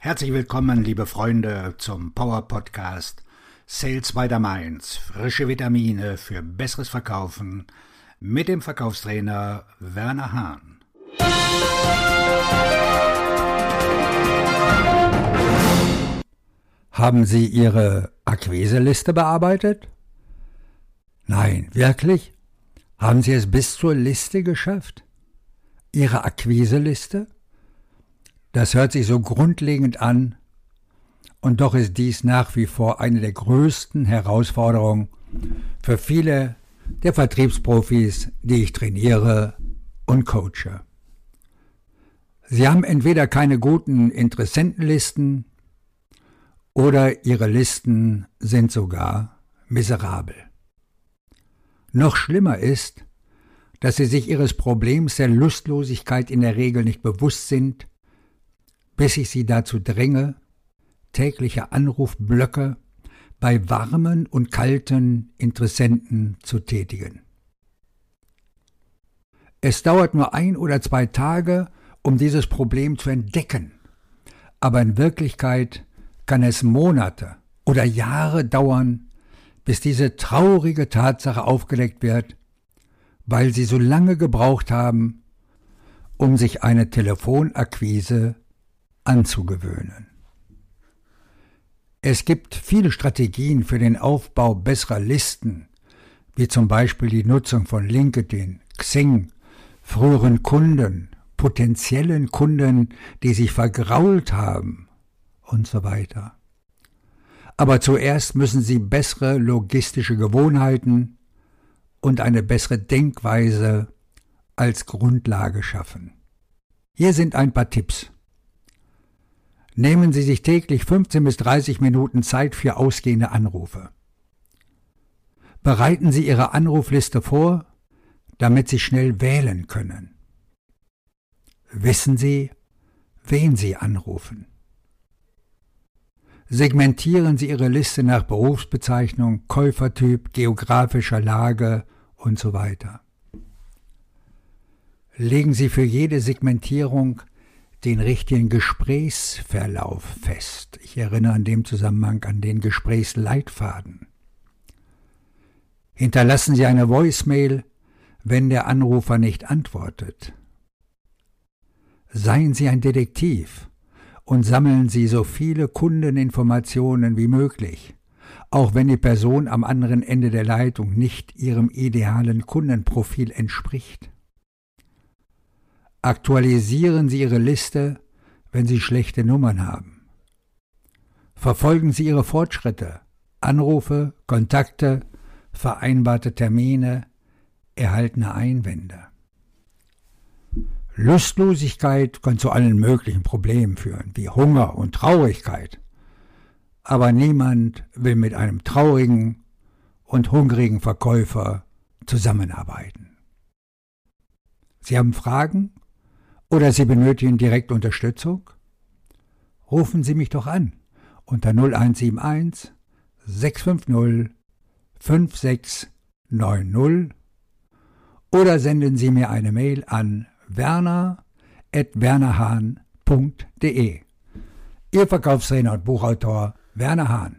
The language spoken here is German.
Herzlich willkommen, liebe Freunde, zum Power Podcast Sales by the Mainz. Frische Vitamine für besseres Verkaufen mit dem Verkaufstrainer Werner Hahn. Haben Sie Ihre Akquiseliste bearbeitet? Nein, wirklich? Haben Sie es bis zur Liste geschafft? Ihre Akquiseliste? Das hört sich so grundlegend an, und doch ist dies nach wie vor eine der größten Herausforderungen für viele der Vertriebsprofis, die ich trainiere und coache. Sie haben entweder keine guten Interessentenlisten oder ihre Listen sind sogar miserabel. Noch schlimmer ist, dass sie sich ihres Problems der Lustlosigkeit in der Regel nicht bewusst sind bis ich sie dazu dränge, tägliche Anrufblöcke bei warmen und kalten Interessenten zu tätigen. Es dauert nur ein oder zwei Tage, um dieses Problem zu entdecken, aber in Wirklichkeit kann es Monate oder Jahre dauern, bis diese traurige Tatsache aufgedeckt wird, weil sie so lange gebraucht haben, um sich eine Telefonakquise anzugewöhnen. Es gibt viele Strategien für den Aufbau besserer Listen, wie zum Beispiel die Nutzung von LinkedIn, Xing, früheren Kunden, potenziellen Kunden, die sich vergrault haben und so weiter. Aber zuerst müssen Sie bessere logistische Gewohnheiten und eine bessere Denkweise als Grundlage schaffen. Hier sind ein paar Tipps. Nehmen Sie sich täglich 15 bis 30 Minuten Zeit für ausgehende Anrufe. Bereiten Sie Ihre Anrufliste vor, damit Sie schnell wählen können. Wissen Sie, wen Sie anrufen. Segmentieren Sie Ihre Liste nach Berufsbezeichnung, Käufertyp, geografischer Lage und so weiter. Legen Sie für jede Segmentierung den richtigen Gesprächsverlauf fest. Ich erinnere in dem Zusammenhang an den Gesprächsleitfaden. Hinterlassen Sie eine Voicemail, wenn der Anrufer nicht antwortet. Seien Sie ein Detektiv und sammeln Sie so viele Kundeninformationen wie möglich, auch wenn die Person am anderen Ende der Leitung nicht Ihrem idealen Kundenprofil entspricht. Aktualisieren Sie Ihre Liste, wenn Sie schlechte Nummern haben. Verfolgen Sie Ihre Fortschritte, Anrufe, Kontakte, vereinbarte Termine, erhaltene Einwände. Lustlosigkeit kann zu allen möglichen Problemen führen, wie Hunger und Traurigkeit. Aber niemand will mit einem traurigen und hungrigen Verkäufer zusammenarbeiten. Sie haben Fragen? Oder Sie benötigen direkt Unterstützung? Rufen Sie mich doch an unter 0171 650 5690 oder senden Sie mir eine Mail an werner.wernerhahn.de. Ihr Verkaufstrainer und Buchautor Werner Hahn.